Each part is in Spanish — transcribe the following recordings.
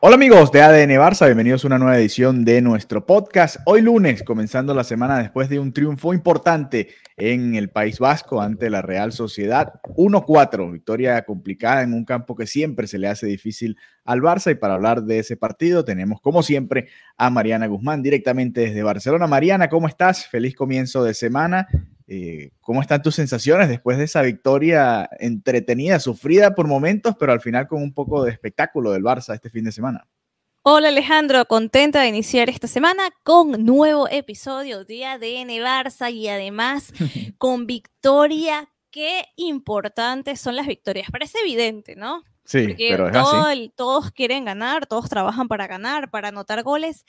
Hola amigos de ADN Barça, bienvenidos a una nueva edición de nuestro podcast. Hoy lunes, comenzando la semana después de un triunfo importante en el País Vasco ante la Real Sociedad. 1-4, victoria complicada en un campo que siempre se le hace difícil al Barça. Y para hablar de ese partido tenemos, como siempre, a Mariana Guzmán directamente desde Barcelona. Mariana, ¿cómo estás? Feliz comienzo de semana. Eh, ¿Cómo están tus sensaciones después de esa victoria entretenida, sufrida por momentos, pero al final con un poco de espectáculo del Barça este fin de semana? Hola Alejandro, contenta de iniciar esta semana con nuevo episodio de ADN Barça y además con victoria. Qué importantes son las victorias. Parece evidente, ¿no? Sí, Porque pero es todo así. todos quieren ganar, todos trabajan para ganar, para anotar goles,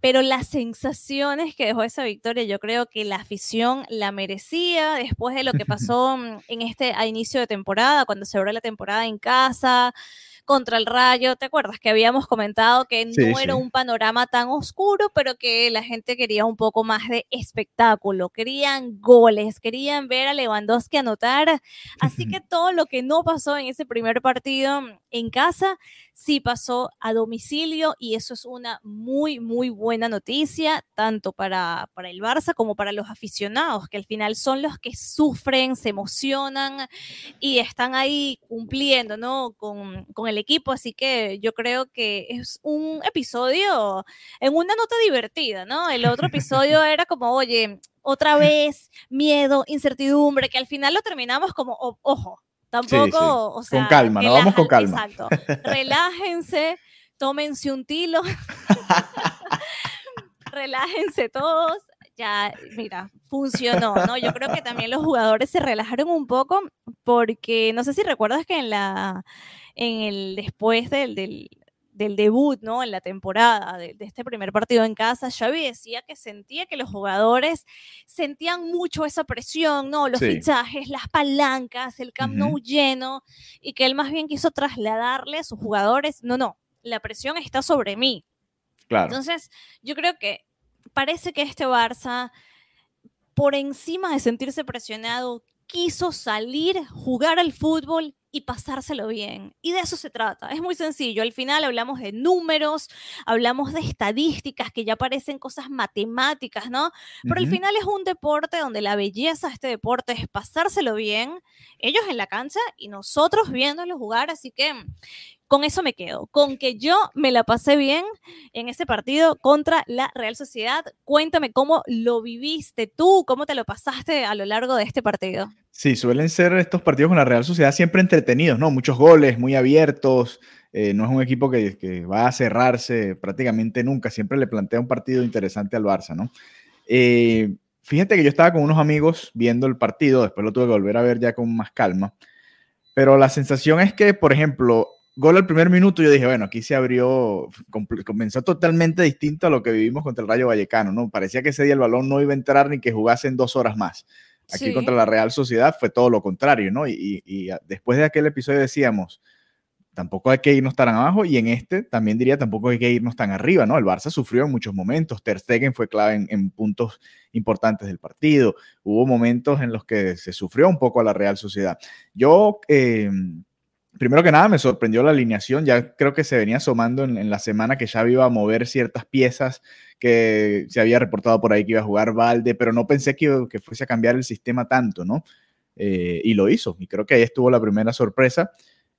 pero las sensaciones que dejó esa victoria, yo creo que la afición la merecía después de lo que pasó mm, en este a inicio de temporada, cuando se abrió la temporada en casa contra el Rayo. ¿Te acuerdas que habíamos comentado que Sí, no era sí. un panorama tan oscuro, pero que la gente quería un poco más de espectáculo, querían goles, querían ver a Lewandowski anotar? Así que todo lo que no pasó en ese primer partido en casa, sí pasó a domicilio y eso es una muy, muy buena noticia, tanto para, para el Barça como para los aficionados, que al final son los que sufren, se emocionan y están ahí cumpliendo, ¿no? Con, con el equipo. Así que yo creo que es un episodio en una nota divertida, ¿no? El otro episodio era como, oye, otra vez, miedo, incertidumbre, que al final lo terminamos como, "O- ojo, tampoco, sí. o sea, Con calma, ¿no? Vamos con calma. Exacto. Relájense, tómense un tilo. Relájense todos. Ya, mira, funcionó, ¿no? Yo creo que también los jugadores se relajaron un poco porque no sé si recuerdas que en la en el después del, del, del debut, ¿no? En la temporada de, de, este primer partido en casa, Xavi decía que sentía que los jugadores sentían mucho esa presión, ¿no? Los Sí. fichajes, las palancas, el Camp Nou lleno, y que él más bien quiso trasladarle a sus jugadores, no, no, la presión está sobre mí. Claro. Entonces, yo creo que parece que este Barça, por encima de sentirse presionado, quiso salir, jugar al fútbol y pasárselo bien. Y de eso se trata. Es muy sencillo. Al final hablamos de números, hablamos de estadísticas que ya parecen cosas matemáticas, ¿no? Pero al final es un deporte donde la belleza de este deporte es pasárselo bien, ellos en la cancha y nosotros viéndolo jugar. Así que con eso me quedo, con que yo me la pasé bien en ese partido contra la Real Sociedad. Cuéntame cómo lo viviste tú, cómo te lo pasaste a lo largo de este partido. Sí, suelen ser estos partidos con la Real Sociedad siempre entretenidos, ¿no? Muchos goles, muy abiertos. eh, no es un equipo que, va a cerrarse prácticamente nunca. Siempre le plantea un partido interesante al Barça, ¿no? Eh, fíjate que yo estaba con unos amigos viendo el partido, después lo tuve que volver a ver ya con más calma. Pero la sensación es que, por ejemplo, gol al primer minuto, yo dije, bueno, aquí se abrió, comenzó totalmente distinto a lo que vivimos contra el Rayo Vallecano, ¿no? Parecía que ese día el balón no iba a entrar ni que jugasen dos horas más. Aquí Sí. contra la Real Sociedad fue todo lo contrario, ¿no? Y, y- y a- después de aquel episodio decíamos, tampoco hay que irnos tan abajo y en este también diría tampoco hay que irnos tan arriba, ¿no? El Barça sufrió en muchos momentos, Ter Stegen fue clave en, en puntos importantes del partido, hubo momentos en los que se sufrió un poco a la Real Sociedad. Yo, eh, primero que nada, me sorprendió la alineación, ya creo que se venía asomando en, la semana que Xavi iba a mover ciertas piezas que se había reportado por ahí que iba a jugar Valde, pero no pensé que, que fuese a cambiar el sistema tanto, ¿no? Eh, y lo hizo, y creo que ahí estuvo la primera sorpresa.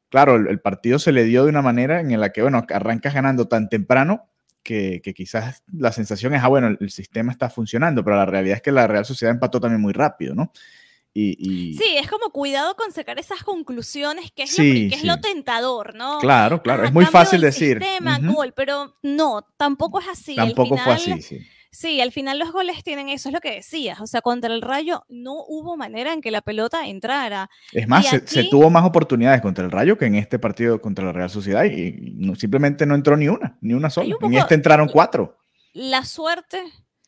Claro, el, partido se le dio de una manera en la que, bueno, arrancas ganando tan temprano que, que quizás la sensación es, ah, bueno, el, el sistema está funcionando, pero la realidad es que la Real Sociedad empató también muy rápido, ¿no? Y, Sí, es como cuidado con sacar esas conclusiones, que es, Sí, lo, que es lo sí. tentador, ¿no? Claro, claro, Ah, es muy fácil decir. sistema, gol, pero no, tampoco es así. Tampoco fue así, sí. Sí, al final los goles tienen eso, es lo que decías. O sea, contra el Rayo no hubo manera en que la pelota entrara. Es más, se, tuvo más oportunidades contra el Rayo que en este partido contra la Real Sociedad y, y no- simplemente no entró ni una, ni una sola. un En poco- este entraron cuatro. La suerte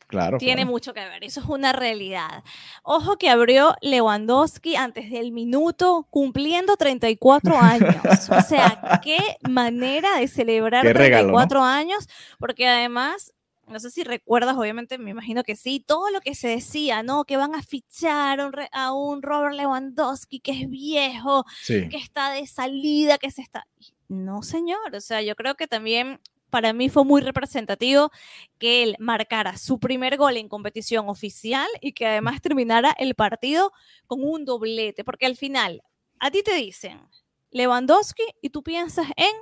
Claro. tiene claro. mucho que ver, eso es una realidad. Ojo que abrió Lewandowski antes del minuto cumpliendo 34 años. O sea, qué manera de celebrar Qué regalo, ¿no? 34 años, porque además, no sé si recuerdas, obviamente me imagino que sí, todo lo que se decía, ¿no? Que van a fichar a un, re- a un Robert Lewandowski que es viejo, Sí. que está de salida, que se está... No, señor, o sea, yo creo que también para mí fue muy representativo que él marcara su primer gol en competición oficial y que además terminara el partido con un doblete, porque al final a ti te dicen Lewandowski y tú piensas en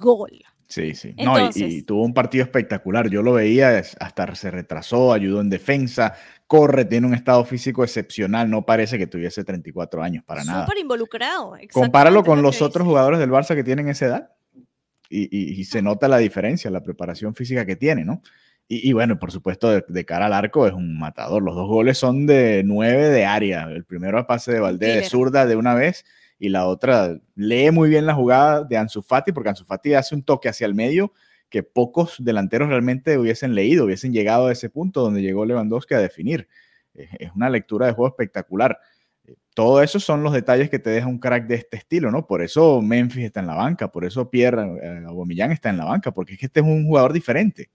gol. Sí, sí. No, y- tuvo un partido espectacular. Yo lo veía, hasta se retrasó, ayudó en defensa, corre, tiene un estado físico excepcional. No parece que tuviese 34 años para nada. Súper involucrado. Compáralo con lo los otros jugadores del Barça que tienen esa edad. Y, y- y se nota la diferencia, la preparación física que tiene, ¿no? Y, y bueno, por supuesto, de, de cara al arco es un matador. Los dos goles son de nueve de área. El primero a pase de Valdés de zurda de una vez y la otra lee muy bien la jugada de Ansu Fati porque Ansu Fati hace un toque hacia el medio que pocos delanteros realmente hubiesen leído, hubiesen llegado a ese punto donde llegó Lewandowski a definir. Es una lectura de juego espectacular. Todo eso son los detalles que te deja un crack de este estilo, ¿no? Por eso Memphis está en la banca, por eso Pierre eh, Aubameyang está en la banca, porque es que este es un jugador diferente,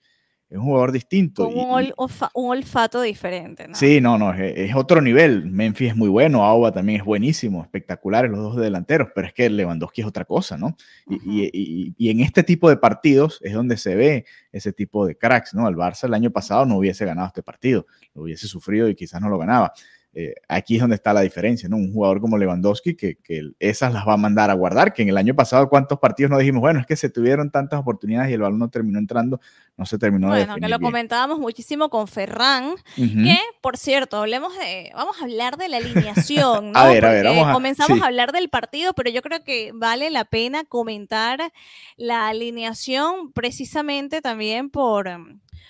es un jugador distinto. Con un, ol- un olfato diferente. ¿no? Sí, no, no, es, es otro nivel. Memphis es muy bueno, Auba también es buenísimo, espectaculares los dos delanteros, pero es que Lewandowski es otra cosa, ¿no? Y, y- y- y en este tipo de partidos es donde se ve ese tipo de cracks, ¿no? El Barça el año pasado no hubiese ganado este partido, lo hubiese sufrido y quizás no lo ganaba. Eh, aquí es donde está la diferencia, ¿no? Un jugador como Lewandowski que, que esas las va a mandar a guardar, que en el año pasado cuántos partidos no dijimos, bueno, es que se tuvieron tantas oportunidades y el balón no terminó entrando, no se terminó de Bueno, que lo bien. comentábamos muchísimo con Ferran, que, por cierto, hablemos de, vamos a hablar de la alineación, ¿no? A ver, a ver, vamos a- comenzamos sí. a hablar del partido, pero yo creo que vale la pena comentar la alineación precisamente también por,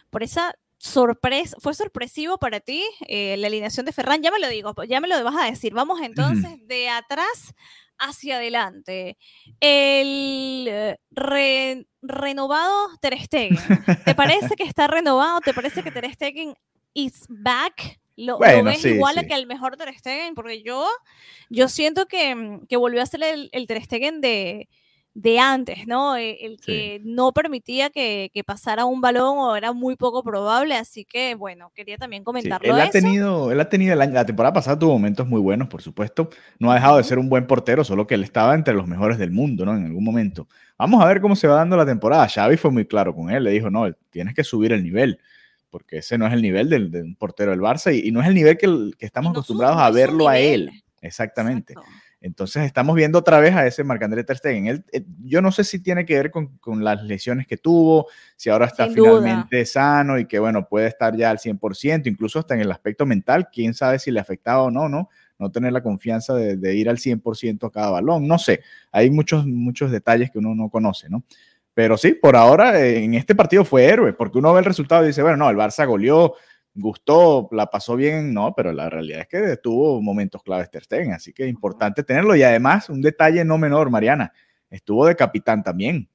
por esa sorpresa, fue sorpresivo para ti eh, la alineación de Ferran, ya me lo digo, ya me lo vas a decir, vamos entonces de atrás hacia adelante. El eh, re- renovado Ter Stegen, ¿te parece que está renovado? ¿Te parece que Ter Stegen is back? ¿Lo, lo Bueno, ves sí, igual a que el mejor Ter Stegen? Porque yo, yo siento que, mm, que volvió a ser el, el Ter Stegen de, de antes, ¿no? Eh, El Sí. que no permitía que, que pasara un balón o era muy poco probable, así que bueno, quería también Sí, comentarlo él ha eso. tenido, él ha tenido la temporada pasada tuvo momentos muy buenos, por supuesto. No ha dejado de ser un buen portero, solo que él estaba entre los mejores del mundo, ¿no? En algún momento. Vamos a ver cómo se va dando la temporada. Xavi fue muy claro con él, le dijo, no, tienes que subir el nivel, porque ese no es el nivel del, de un portero del Barça y, y no es el nivel que, estamos no acostumbrados a verlo a él. Exactamente. Exacto. Entonces estamos viendo otra vez a ese Marc-André Ter Stegen. Él, eh, yo no sé si tiene que ver con, con las lesiones que tuvo, si ahora está Sin duda. finalmente sano y que bueno, puede estar ya al 100%, incluso hasta en el aspecto mental, quién sabe si le afectaba o no, ¿no? No tener la confianza de, de ir al 100% a cada balón, no sé, hay muchos, muchos detalles que uno no conoce, ¿no? Pero sí, por ahora eh, en este partido fue héroe, porque uno ve el resultado y dice, bueno, no, el Barça goleó, gustó, la pasó bien, no, pero la realidad es que tuvo momentos claves Ter Stegen, así que importante tenerlo. Y además, un detalle no menor, Mariana, estuvo de capitán también,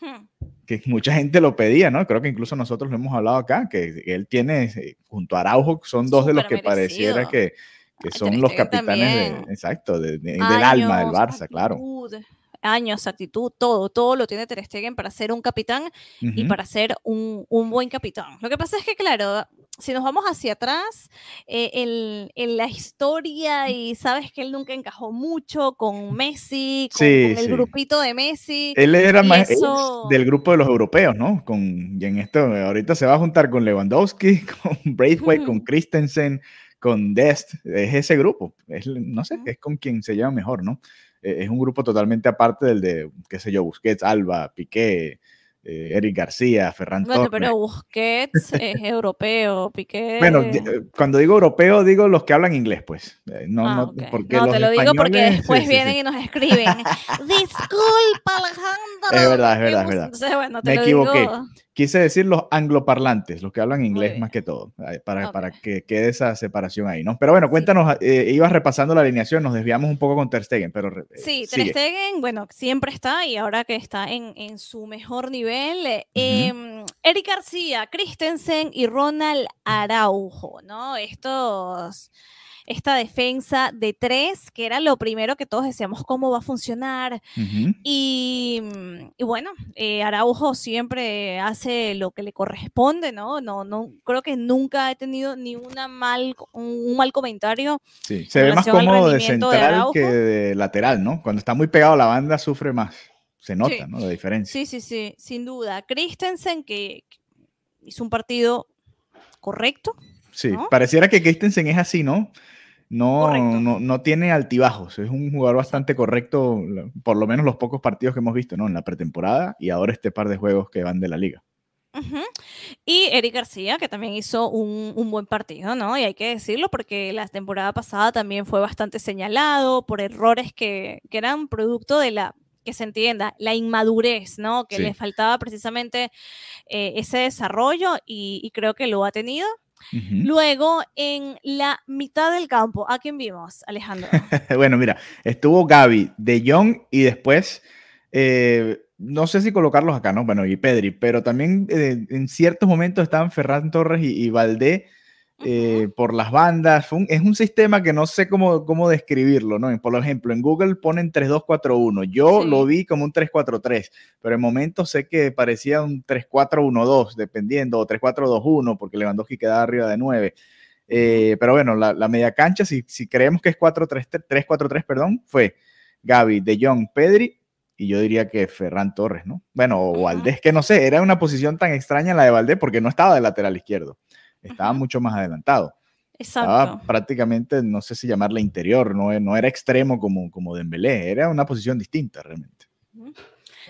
Hmm. que mucha gente lo pedía, ¿no? Creo que incluso nosotros lo hemos hablado acá, que él tiene, eh, junto a Araujo, son dos de los que pareciera que, que son los capitanes de- exacto, de- de- del alma del Años, Barça, claro. actitud, Años, actitud, todo, todo lo tiene Ter Stegen para ser un capitán y para ser un, un buen capitán. Lo que pasa es que, claro, si nos vamos hacia atrás, eh, en, en la historia y sabes que él nunca encajó mucho con Messi, con, Sí, con el sí. grupito de Messi. Él era más eso- del grupo de los europeos, ¿no? Con, y en esto, ahorita se va a juntar con Lewandowski, con Braithwaite, con Ujú. Christensen, con Dest. Es ese grupo. Es, no sé, es con quien se lleva mejor, ¿no? Eh, Es un grupo totalmente aparte del de, qué sé yo, Busquets, Alba, Piqué, eh, Eric García, Ferran Bueno, Torres. pero Busquets es europeo, Piqué. Bueno, de- cuando digo europeo, digo los que hablan inglés, pues. Eh, No, Ah, no, ok. porque No, los te lo digo porque después sí, vienen sí. y nos escriben. Disculpa, Alejandro. Es verdad, es verdad, es verdad. Entonces, bueno, te Me lo equivoqué. digo. Quise decir los angloparlantes, los que hablan inglés más que todo, eh, para, para que quede esa separación ahí, ¿no? Pero bueno, cuéntanos, eh, ibas repasando la alineación, nos desviamos un poco con Ter Stegen, pero eh, Sí, Ter sigue. Stegen, bueno, siempre está y ahora que está en, en su mejor nivel, eh, em, Eric García, Christensen y Ronald Araujo, ¿no? Estos, esta defensa de tres, que era lo primero que todos decíamos, ¿cómo va a funcionar? Y, y bueno, eh, Araujo siempre hace lo que le corresponde, ¿no? No, no creo que nunca he tenido ni una mal, un, mal comentario. Sí, se ve más cómodo de central que de lateral, ¿no? Cuando está muy pegado a la banda sufre más, se nota, Sí. ¿no? La diferencia. Sí, sí, sí, sin duda. Christensen, que que hizo un partido correcto. Sí, ¿no? pareciera que Christensen es así, ¿no? No, no, no tiene altibajos, es un jugador bastante correcto, por lo menos los pocos partidos que hemos visto, ¿no? En la pretemporada y ahora este par de juegos que van de la liga. Y Eric García, que también hizo un, un buen partido, ¿no? Y hay que decirlo porque la temporada pasada también fue bastante señalado por errores que, que eran producto de la, que se entienda, la inmadurez, ¿no? Que Sí. le faltaba precisamente eh, ese desarrollo y, y creo que lo ha tenido. Luego, en la mitad del campo, ¿a quién vimos, Alejandro? Bueno, mira, estuvo Gaby, De Jong y después, eh, no sé si colocarlos acá, ¿no? Bueno, y Pedri, pero también eh, en ciertos momentos estaban Ferran Torres y, y Valdé eh, por las bandas. Un- es un sistema que no sé cómo, cómo describirlo, ¿no? Por ejemplo, en Google ponen 3-2-4-1. Yo Sí. lo vi como un 3-4-3, pero en momentos sé que parecía un 3-4-1-2, dependiendo, o 3-4-2-1, porque Lewandowski quedaba arriba de 9. Eh, pero bueno, la, la media cancha, si, si creemos que es 4-3, 3-4-3, perdón, fue Gaby, De Jong, Pedri y yo diría que Ferran Torres, ¿no? Bueno, o. Valdés, que no sé, era una posición tan extraña la de Valdés porque no estaba de lateral izquierdo, estaba Ujú. mucho más adelantado. Exacto. Estaba prácticamente, no sé si llamarle interior, no, no era extremo como, como Dembélé, era una posición distinta realmente.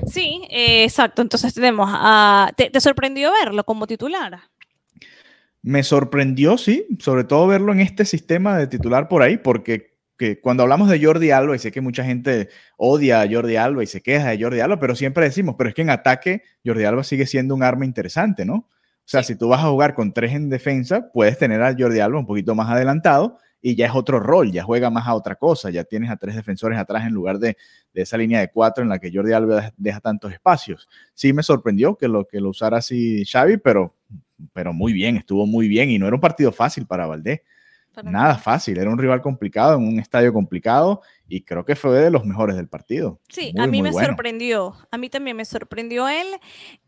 Sí, eh, exacto. Entonces tenemos a... ¿Te, te sorprendió verlo como titular? Me sorprendió, sí, sobre todo verlo en este sistema de titular por ahí, porque que cuando hablamos de Jordi Alba, y sé que mucha gente odia a Jordi Alba y se queja de Jordi Alba, pero siempre decimos, pero es que en ataque Jordi Alba sigue siendo un arma interesante, ¿no? O sea, Sí. si tú vas a jugar con tres en defensa, puedes tener a Jordi Alba un poquito más adelantado y ya es otro rol, ya juega más a otra cosa, ya tienes a tres defensores atrás en lugar de, de esa línea de cuatro en la que Jordi Alba deja, deja tantos espacios. Sí me sorprendió que lo, que lo usara así Xavi, pero, pero muy bien, estuvo muy bien y no era un partido fácil para Valdés. Para Nada fácil, era un rival complicado en un estadio complicado y creo que fue de los mejores del partido. Sí, Muy, a mí me bueno. sorprendió. A mí también me sorprendió él.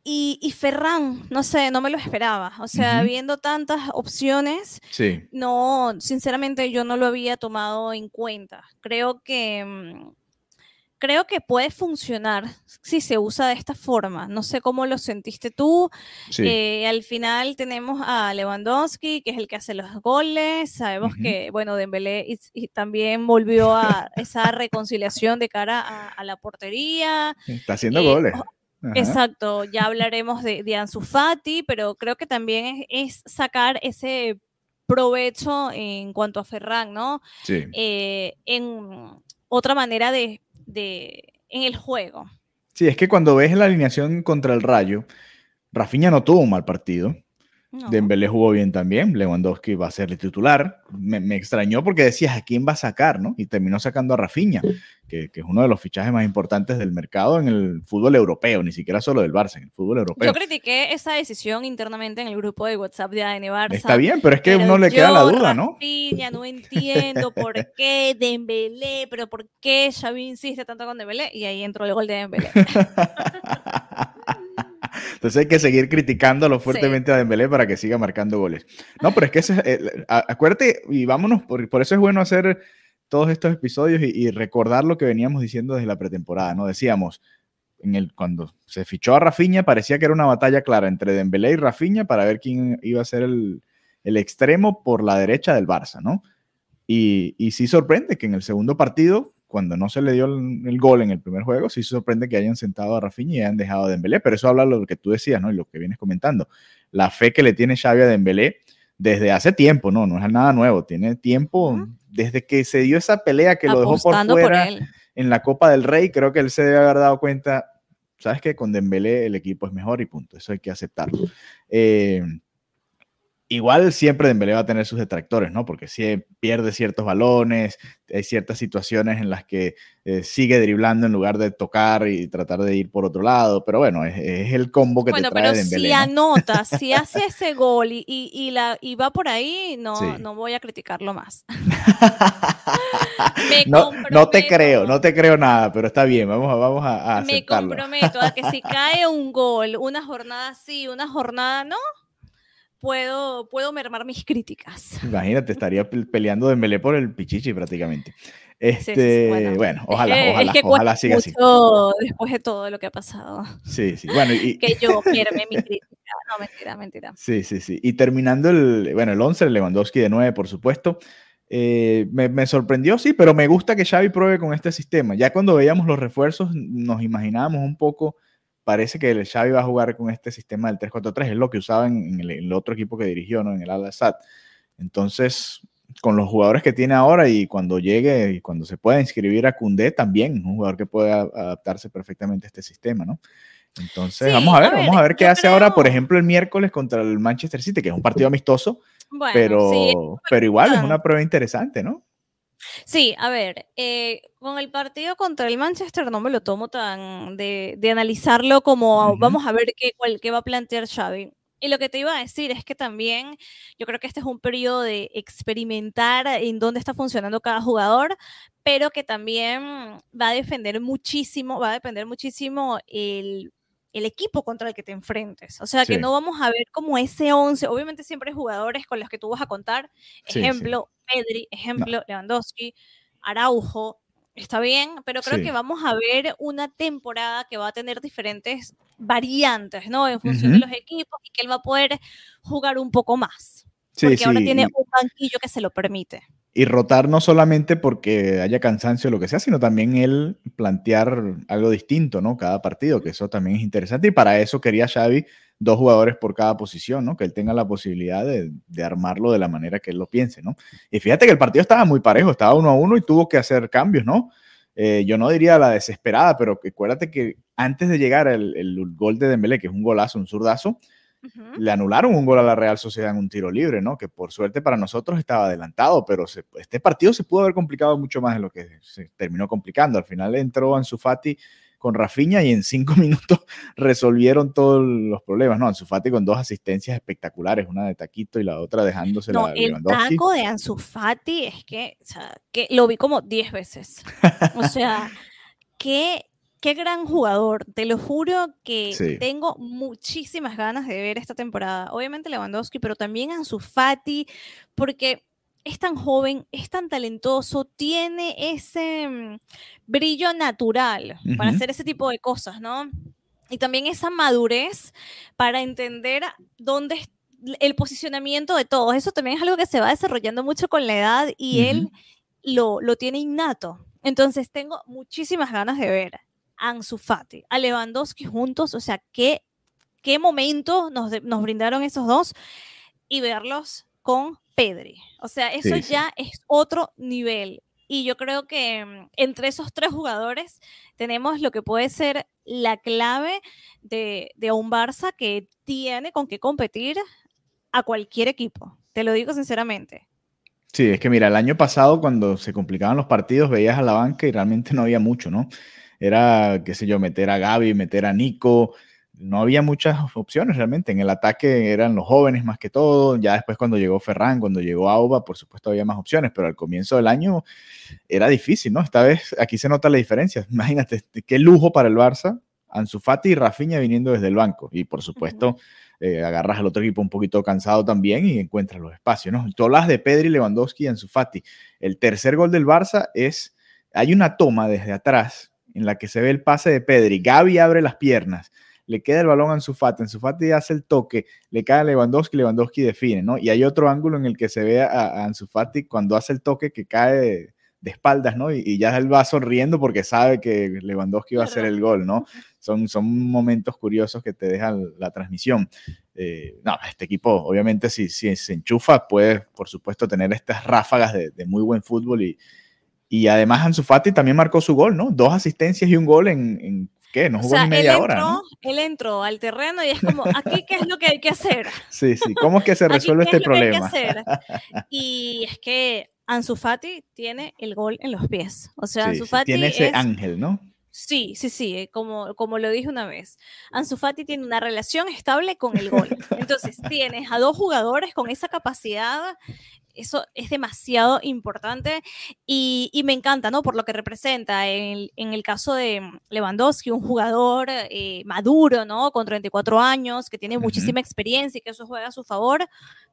Y, y Ferran, no sé, no me lo esperaba. O sea, Ujú. viendo tantas opciones, Sí, no, sinceramente yo no lo había tomado en cuenta. Creo que mm, creo que puede funcionar si se usa de esta forma. No sé cómo lo sentiste tú. sí. Eh, al final tenemos a Lewandowski, que es el que hace los goles. Sabemos que, bueno, Dembélé y, y también volvió a esa reconciliación de cara a, a la portería. Está haciendo eh, goles. o- Ajá. Exacto, ya hablaremos de, de Ansu Fati, pero creo que también es, es sacar ese provecho en cuanto a Ferran, ¿no? Sí. Eh, en otra manera de, de, en el juego. Sí, es que cuando ves la alineación contra el Rayo, Rafinha no tuvo un mal partido. ¿No? Dembélé jugó bien también. Lewandowski va a ser el titular. Me, me extrañó porque decías a quién va a sacar, ¿no? Y terminó sacando a Rafinha, que, que es uno de los fichajes más importantes del mercado en el fútbol europeo, ni siquiera solo del Barça, en el fútbol europeo. Yo critiqué esa decisión internamente en el grupo de WhatsApp de ADN Barça. Está bien, pero es que pero uno le queda la duda, ¿no? Rafinha, no entiendo por qué Dembélé, pero por qué Xavi insiste tanto con Dembélé y ahí entró el gol de Dembélé. Entonces hay que seguir criticándolo fuertemente a Dembélé para que siga marcando goles. No, pero es que ese, es, eh, acuérdate y vámonos, por, por eso es bueno hacer todos estos episodios y, y recordar lo que veníamos diciendo desde la pretemporada, ¿no? Decíamos, en el, cuando se fichó a Rafinha parecía que era una batalla clara entre Dembélé y Rafinha para ver quién iba a ser el, el extremo por la derecha del Barça, ¿no? Y, y sí sorprende que en el segundo partido, cuando no se le dio el, gol en el primer juego, sí sorprende que hayan sentado a Rafinha y hayan dejado a Dembélé, pero eso habla de lo que tú decías, ¿no? Y lo que vienes comentando. La fe que le tiene Xavi a Dembélé desde hace tiempo, ¿no? No es nada nuevo, tiene tiempo desde que se dio esa pelea que lo dejó por fuera en la Copa del Rey, creo que él se debe haber dado cuenta, ¿sabes qué? Con Dembélé el equipo es mejor y punto, eso hay que aceptarlo. Eh, igual siempre Dembélé va a tener sus detractores, ¿no? Porque si pierde ciertos balones, hay ciertas situaciones en las que eh, sigue driblando en lugar de tocar y tratar de ir por otro lado, pero bueno, es, el combo que te trae pero Dembélé. Si anota, si hace ese gol y, y, la, y va por ahí, no, no voy a criticarlo más. no, no, te creo, no te creo nada, pero está bien, vamos a, vamos a, a Me comprometo a que si cae un gol, una jornada sí, una jornada no, puedo, puedo mermar mis críticas. Imagínate, estaría peleando de Dembélé por el Pichichi prácticamente. Este, bueno, ojalá, ojalá, ojalá siga así. Después de todo lo que ha pasado. Sí, sí. Bueno, y, que yo merme mi crítica. No, mentira, mentira. Sí, sí, sí. Y terminando el, bueno, el 11, Lewandowski de 9, por supuesto. Eh, me, me, sorprendió, sí, pero me gusta que Xavi pruebe con este sistema. Ya cuando veíamos los refuerzos, nos imaginábamos un poco parece que el Xavi va a jugar con este sistema del 3-4-3, es lo que usaba en, el, otro equipo que dirigió, ¿no? En el Al-Assad. Entonces, con los jugadores que tiene ahora y cuando llegue y cuando se pueda inscribir a Cundé también, un jugador que puede adaptarse perfectamente a este sistema, ¿no? Entonces, vamos a ver, vamos a ver qué hace ahora, por ejemplo, el miércoles contra el Manchester City, que es un partido amistoso, pero, pero igual es una prueba interesante, ¿no? Sí, a ver, eh, con el partido contra el Manchester no me lo tomo tan de, analizarlo como vamos a ver qué, qué va a plantear Xavi. Y lo que te iba a decir es que también yo creo que este es un periodo de experimentar en dónde está funcionando cada jugador, pero que también va a defender muchísimo, va a depender muchísimo el el equipo contra el que te enfrentes. O sea, que no vamos a ver como ese 11. Obviamente siempre hay jugadores con los que tú vas a contar. Ejemplo, Pedri, ejemplo, Lewandowski, Araujo. Está bien, pero creo que vamos a ver una temporada que va a tener diferentes variantes, ¿no? En función de los equipos y que él va a poder jugar un poco más. porque ahora tiene un banquillo que se lo permite y rotar no solamente porque haya cansancio o lo que sea, sino también él plantear algo distinto, ¿no? Cada partido, que eso también es interesante. Y para eso quería Xavi dos jugadores por cada posición, ¿no? Que él tenga la posibilidad de, armarlo de la manera que él lo piense, ¿no? Y fíjate que el partido estaba muy parejo, estaba uno a uno y tuvo que hacer cambios, ¿no? Eh, yo no diría la desesperada, pero acuérdate que antes de llegar el, el, gol de Dembélé, que es un golazo, un zurdazo, le anularon un gol a la Real Sociedad en un tiro libre, ¿no? Que por suerte para nosotros estaba adelantado, pero este partido se pudo haber complicado mucho más de lo que se terminó complicando. Al final entró Ansu Fati con Rafinha y en cinco minutos resolvieron todos los problemas, ¿no? Ansu Fati con dos asistencias espectaculares, una de Taquito y la otra dejándose no, el taco de Ansu Fati es que, o sea, que lo vi como diez veces. O sea, qué qué gran jugador. Te lo juro que tengo muchísimas ganas de ver esta temporada. Obviamente Lewandowski, pero también Ansu Fati, porque es tan joven, es tan talentoso, tiene ese mm, brillo natural para hacer ese tipo de cosas, ¿no? Y también esa madurez para entender dónde está el posicionamiento de todos. Eso también es algo que se va desarrollando mucho con la edad y él lo, lo tiene innato. Entonces tengo muchísimas ganas de ver Ansu Fati, a Lewandowski juntos, o sea, qué, qué momento nos, nos brindaron esos dos y verlos con Pedri. O sea, eso ya es otro nivel. Y yo creo que mm, entre esos tres jugadores tenemos lo que puede ser la clave de, de, un Barça que tiene con qué competir a cualquier equipo. Te lo digo sinceramente. Sí, es que mira, el año pasado cuando se complicaban los partidos veías a la banca y realmente no había mucho, ¿no? Era, qué sé yo, meter a Gaby, meter a Nico. No había muchas opciones realmente. En el ataque eran los jóvenes más que todo. Ya después cuando llegó Ferran, cuando llegó Auba, por supuesto había más opciones, pero al comienzo del año era difícil, ¿no? Esta vez aquí se nota la diferencia. Imagínate, qué lujo para el Barça. Ansu Fati y Rafinha viniendo desde el banco. Y por supuesto, eh, agarras al otro equipo un poquito cansado también y encuentras los espacios, ¿no? Tú hablas de Pedri, Lewandowski y Ansu Fati. El tercer gol del Barça es, hay una toma desde atrás en la que se ve el pase de Pedri. Gaby abre las piernas, le queda el balón a Ansu Fati, Ansu Fati hace el toque, le cae a Lewandowski, Lewandowski define, ¿no? Y hay otro ángulo en el que se ve a, Ansu Fati cuando hace el toque que cae de espaldas, ¿no? Y, ya él va sonriendo porque sabe que Lewandowski va a hacer el gol, ¿no? Son, son momentos curiosos que te dejan la transmisión. Eh, no, este equipo, obviamente, si, si, se enchufa, puede, por supuesto, tener estas ráfagas de, muy buen fútbol y, y además Ansu Fati también marcó su gol, ¿no? Dos asistencias y un gol en, ¿qué? No jugó ni media él hora. ¿no? Él entró al terreno y es como, aquí qué es lo que hay que hacer. Sí, sí, ¿cómo es que se resuelve este problema? Y es que Ansu Fati tiene el gol en los pies. O sea, Ansu Fati tiene ese ángel, ¿no? Sí, sí, sí, eh, como, como lo dije una vez. Ansu Fati tiene una relación estable con el gol. Entonces, tienes a dos jugadores con esa capacidad eso es demasiado importante y, me encanta, ¿no? Por lo que representa. En, el caso de Lewandowski, un jugador eh, maduro, ¿no? Con 34 años, que tiene muchísima experiencia y que eso juega a su favor,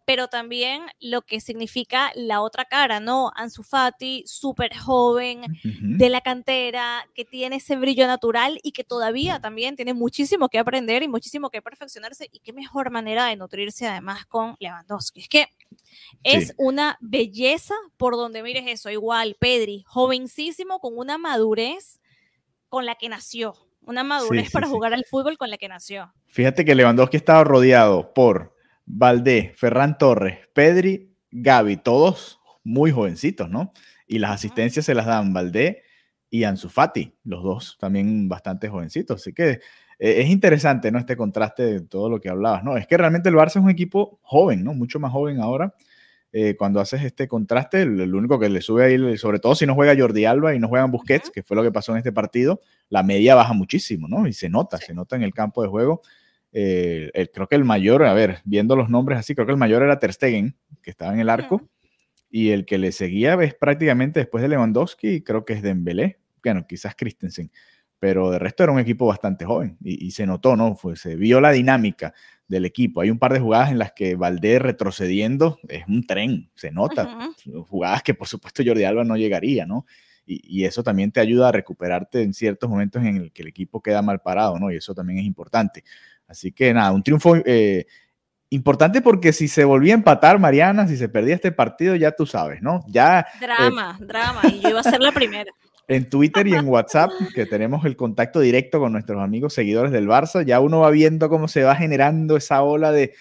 pero también lo que significa la otra cara, ¿no? Ansu Fati, súper joven, de la cantera, que tiene ese brillo natural y que todavía también tiene muchísimo que aprender y muchísimo que perfeccionarse y qué mejor manera de nutrirse además con Lewandowski. Es que es una belleza por donde mires eso. Igual, Pedri, jovencísimo, con una madurez con la que nació. Una madurez para jugar al fútbol con la que nació. Fíjate que Lewandowski estaba rodeado por Valdés, Ferran Torres, Pedri, Gaby, todos muy jovencitos, ¿no? Y las asistencias se las dan Valdés y Ansu Fati, los dos también bastante jovencitos. Así que eh, es interesante, ¿no? Este contraste de todo lo que hablabas, ¿no? Es que realmente el Barça es un equipo joven, ¿no? Mucho más joven ahora. Eh, cuando haces este contraste, el, único que le sube ahí, sobre todo si no juega Jordi Alba y no juegan Busquets, que fue lo que pasó en este partido, la media baja muchísimo, ¿no? Y se nota, se nota en el campo de juego. Eh, creo que el mayor, a ver, viendo los nombres así, creo que el mayor era Ter Stegen, que estaba en el arco, y el que le seguía es prácticamente después de Lewandowski, creo que es Dembélé, bueno, quizás Christensen pero de resto era un equipo bastante joven y, se notó, ¿no? Fue, se vio la dinámica del equipo. Hay un par de jugadas en las que Valdés retrocediendo es un tren, se nota. Jugadas que por supuesto Jordi Alba no llegaría, ¿no? Y, eso también te ayuda a recuperarte en ciertos momentos en el que el equipo queda mal parado, ¿no? Y eso también es importante. Así que nada, un triunfo eh, importante porque si se volvía a empatar, Mariana, si se perdía este partido, ya tú sabes, ¿no? Ya. Eh, drama, drama, y yo iba a ser la primera en Twitter y en WhatsApp, que tenemos el contacto directo con nuestros amigos seguidores del Barça, ya uno va viendo cómo se va generando esa ola de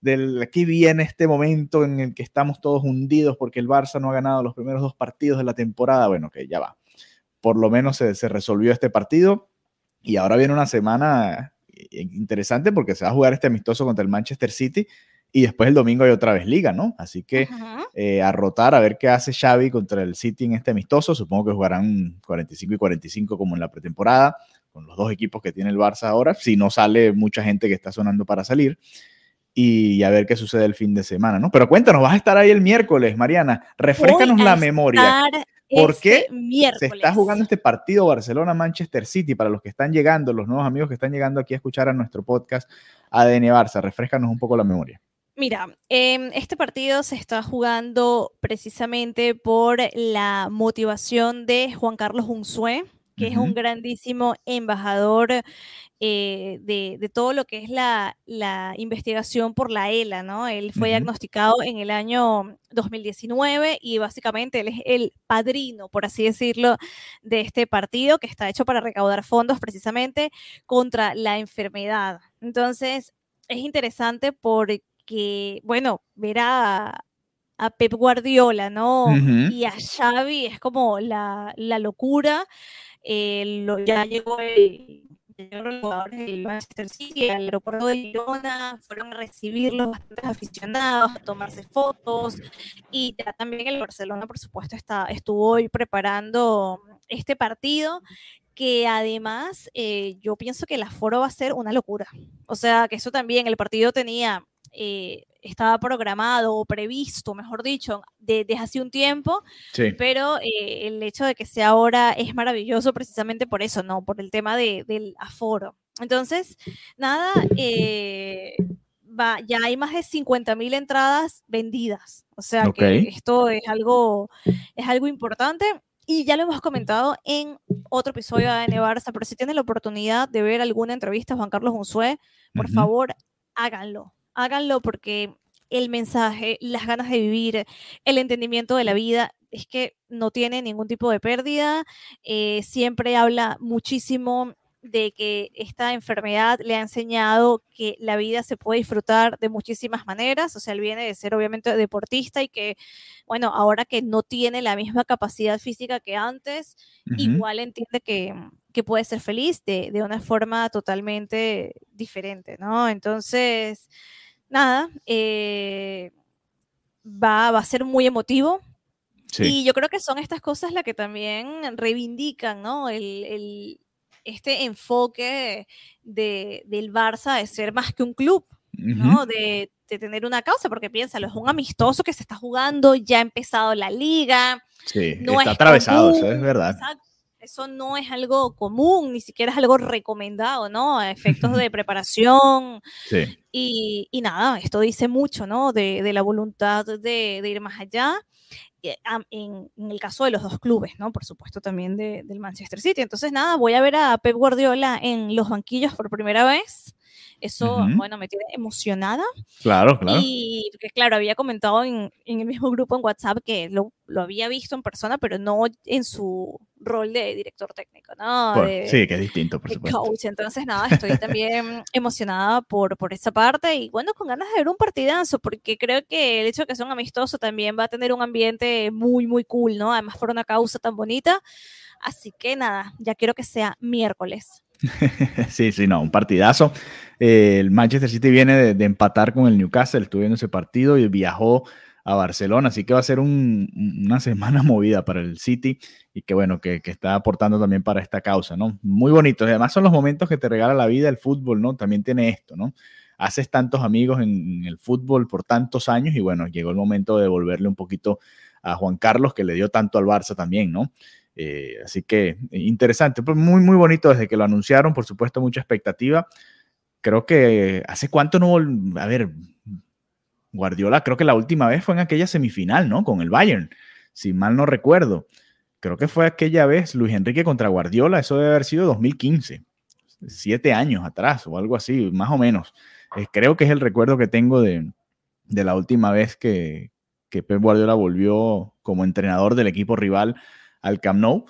del aquí viene este momento en el que estamos todos hundidos porque el Barça no ha ganado los primeros dos partidos de la temporada. Bueno, que ya va. Por lo menos se, se resolvió este partido y ahora viene una semana interesante porque se va a jugar este amistoso contra el Manchester City y después el domingo hay otra vez liga, ¿no? Así que eh, a rotar, a ver qué hace Xavi contra el City en este amistoso. Supongo que jugarán 45 y 45 como en la pretemporada, con los dos equipos que tiene el Barça ahora, si no sale mucha gente que está sonando para salir. Y a ver qué sucede el fin de semana, ¿no? Pero cuéntanos, vas a estar ahí el miércoles, Mariana. Refrescanos la memoria. ¿Por este qué se está jugando este partido Barcelona-Manchester City? Para los que están llegando, los nuevos amigos que están llegando aquí a escuchar a nuestro podcast ADN Barça, refrescanos un poco la memoria. Mira, em, este partido se está jugando precisamente por la motivación de Juan Carlos Unzué, que es un grandísimo embajador eh, de, todo lo que es la, investigación por la ELA, ¿no? Él fue diagnosticado en el año 2019 y básicamente él es el padrino, por así decirlo, de este partido que está hecho para recaudar fondos precisamente contra la enfermedad. Entonces, es interesante porque que, bueno, ver a, Pep Guardiola, ¿no? Y a Xavi es como la, locura. Eh, ya llegó el, los jugadores del Manchester City al aeropuerto de Girona, fueron a recibirlos bastantes aficionados, a tomarse fotos y también el Barcelona, por supuesto, está, estuvo hoy preparando este partido que además eh, yo pienso que el aforo va a ser una locura. O sea, que eso también, el partido tenía eh, estaba programado o previsto, mejor dicho, desde hace un tiempo, pero eh, el hecho de que sea ahora es maravilloso precisamente por eso, ¿no? Por el tema del aforo. Entonces, nada, eh, va, ya hay más de 50 mil entradas vendidas, o sea que esto es algo, es algo importante. Y ya lo hemos comentado en otro episodio de ADN Barça, pero si tienen la oportunidad de ver alguna entrevista a Juan Carlos Unzué, por favor, háganlo háganlo porque el mensaje, las ganas de vivir, el entendimiento de la vida, es que no tiene ningún tipo de pérdida, eh, siempre habla muchísimo de que esta enfermedad le ha enseñado que la vida se puede disfrutar de muchísimas maneras, o sea, él viene de ser obviamente deportista y que, bueno, ahora que no tiene la misma capacidad física que antes, igual entiende que, puede ser feliz de, una forma totalmente diferente, ¿no? Entonces, nada, eh, va, va a ser muy emotivo, Y yo creo que son estas cosas las que también reivindican, ¿no? el, este enfoque de, del Barça de ser más que un club, ¿no? De, tener una causa, porque piénsalo, es un amistoso que se está jugando, ya ha empezado la liga. Sí, no está atravesado, eso es verdad. Eso no es algo común, ni siquiera es algo recomendado, ¿no? efectos de preparación. Sí. Y, y, nada, esto dice mucho, ¿no? De, de la voluntad de, de, ir más allá. Eh, en, el caso de los dos clubes, ¿no? Por supuesto también del Manchester City. Entonces, nada, voy a ver a Pep Guardiola en los banquillos por primera vez. Eso, bueno, me tiene emocionada. Claro, claro. Y que, claro, había comentado en, el mismo grupo en WhatsApp que lo, había visto en persona, pero no en su rol de director técnico, ¿no? sí, que es distinto, por supuesto. Coach. Entonces, nada, estoy también emocionada por, por esa parte y bueno, con ganas de ver un partidazo, porque creo que el hecho de que sea un amistoso también va a tener un ambiente muy, muy cool, ¿no? Además, por una causa tan bonita. Así que nada, ya quiero que sea miércoles. sí, sí, no, un partidazo. Eh, el Manchester City viene de, empatar con el Newcastle, estuvo viendo ese partido y viajó a Barcelona, así que va a ser una semana movida para el City y que bueno, que, está aportando también para esta causa, ¿no? Muy bonito. Además son los momentos que te regala la vida el fútbol, ¿no? También tiene esto, ¿no? Haces tantos amigos en, el fútbol por tantos años y bueno, llegó el momento de devolverle un poquito a Juan Carlos que le dio tanto al Barça también, ¿no? Eh, así que eh, interesante, pues muy, muy bonito desde que lo anunciaron, por supuesto, mucha expectativa. Creo que hace cuánto no, a ver, Guardiola, creo que la última vez fue en aquella semifinal, ¿no? Con el Bayern, si mal no recuerdo. Creo que fue aquella vez Luis Enrique contra Guardiola, eso debe haber sido 2015, siete años atrás o algo así, más o menos. Eh, creo que es el recuerdo que tengo de, de la última vez que, que Pep Guardiola volvió como entrenador del equipo rival al Camp Nou.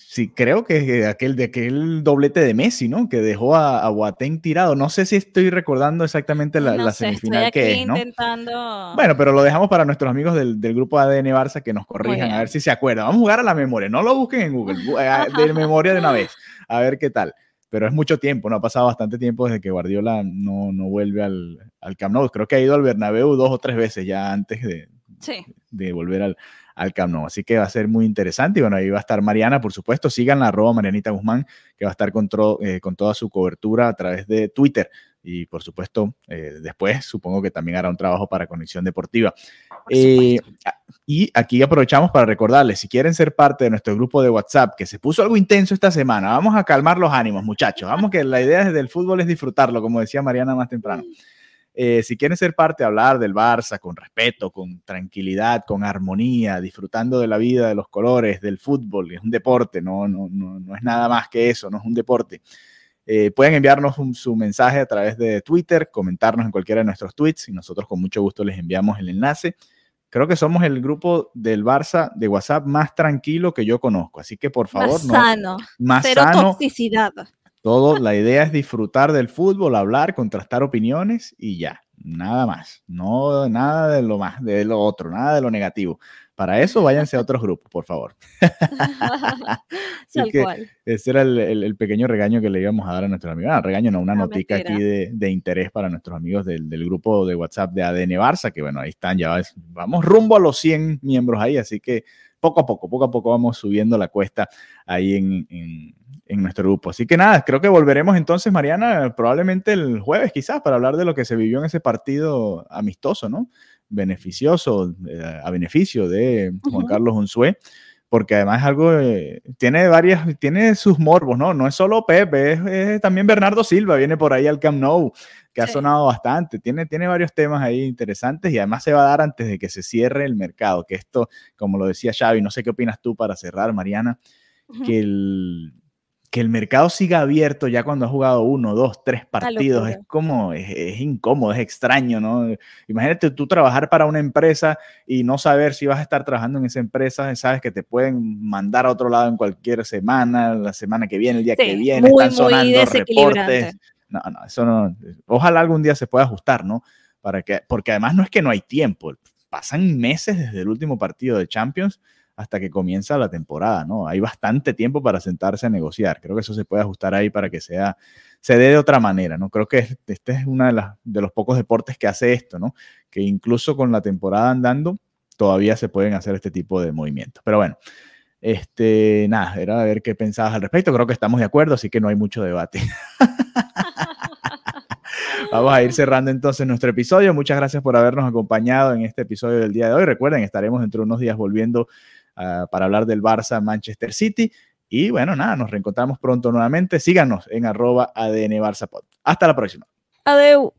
Sí, creo que aquel de aquel doblete de Messi, ¿no? Que dejó a, a tirado. No sé si estoy recordando exactamente la, semifinal que es, ¿no? Bueno, pero lo dejamos para nuestros amigos del, del grupo ADN Barça que nos corrijan, a ver si se acuerdan. Vamos a jugar a la memoria, no lo busquen en Google, de memoria de una vez, a ver qué tal. Pero es mucho tiempo, no ha pasado bastante tiempo desde que Guardiola no, no vuelve al, al Camp Nou. Creo que ha ido al Bernabéu dos o tres veces ya antes de, de volver al, al Camp Nou. Así que va a ser muy interesante. Y bueno, ahí va a estar Mariana, por supuesto. Sigan la arroba Marianita Guzmán, que va a estar con, eh, con toda su cobertura a través de Twitter. Y por supuesto, eh, después supongo que también hará un trabajo para Conexión Deportiva. Eh, y aquí aprovechamos para recordarles, si quieren ser parte de nuestro grupo de WhatsApp, que se puso algo intenso esta semana, vamos a calmar los ánimos, muchachos. Vamos que la idea del fútbol es disfrutarlo, como decía Mariana más temprano. Eh, si quieren ser parte, hablar del Barça con respeto, con tranquilidad, con armonía, disfrutando de la vida, de los colores, del fútbol, es un deporte, no, no, no, es nada más que eso, no es un deporte. Eh, pueden enviarnos su mensaje a través de Twitter, comentarnos en cualquiera de nuestros tweets y nosotros con mucho gusto les enviamos el enlace. Creo que somos el grupo del Barça de WhatsApp más tranquilo que yo conozco, así que por favor, más sano, más cero toxicidad. Todo, la idea es disfrutar del fútbol, hablar, contrastar opiniones y ya, nada más. No, nada de lo más, de lo otro, nada de lo negativo. Para eso váyanse a otros grupos, por favor. Tal cual. Ese era el, pequeño regaño que le íbamos a dar a nuestros amigos. Ah, regaño no, una notica aquí de, interés para nuestros amigos del, grupo de WhatsApp de ADN Barça, que bueno, ahí están, ya vamos rumbo a los 100 miembros ahí, así que poco a poco, poco a poco vamos subiendo la cuesta ahí en en nuestro grupo. Así que nada, creo que volveremos entonces, Mariana, probablemente el jueves quizás, para hablar de lo que se vivió en ese partido amistoso, ¿no? Beneficioso, eh, a beneficio de Juan Carlos Unzué, porque además es algo, tiene varias, tiene sus morbos, ¿no? No es solo Pepe, es, también Bernardo Silva, viene por ahí al Camp Nou, que ha sonado bastante, tiene, tiene varios temas ahí interesantes y además se va a dar antes de que se cierre el mercado, que esto, como lo decía Xavi, no sé qué opinas tú para cerrar, Mariana, que el que el mercado siga abierto ya cuando ha jugado uno, dos, tres partidos, es como, es, incómodo, es extraño, ¿no? Imagínate tú trabajar para una empresa y no saber si vas a estar trabajando en esa empresa, sabes que te pueden mandar a otro lado en cualquier semana, la semana que viene, el día que viene, están sonando reportes. No, no, eso no, ojalá algún día se pueda ajustar, ¿no? Para que, porque además no es que no hay tiempo, pasan meses desde el último partido de Champions hasta que comienza la temporada, ¿no? Hay bastante tiempo para sentarse a negociar. Creo que eso se puede ajustar ahí para que sea, se dé de otra manera, ¿no? Creo que este es uno de, de los pocos deportes que hace esto, ¿no? Que incluso con la temporada andando, todavía se pueden hacer este tipo de movimientos. Pero bueno, este, nada, era a ver qué pensabas al respecto. Creo que estamos de acuerdo, así que no hay mucho debate. Vamos a ir cerrando entonces nuestro episodio. Muchas gracias por habernos acompañado en este episodio del día de hoy. Recuerden, estaremos dentro de unos días volviendo Ah, para hablar del Barça Manchester City. Y bueno, nada, nos reencontramos pronto nuevamente. Síganos en arroba ADN Barça Hasta la próxima. Adeu.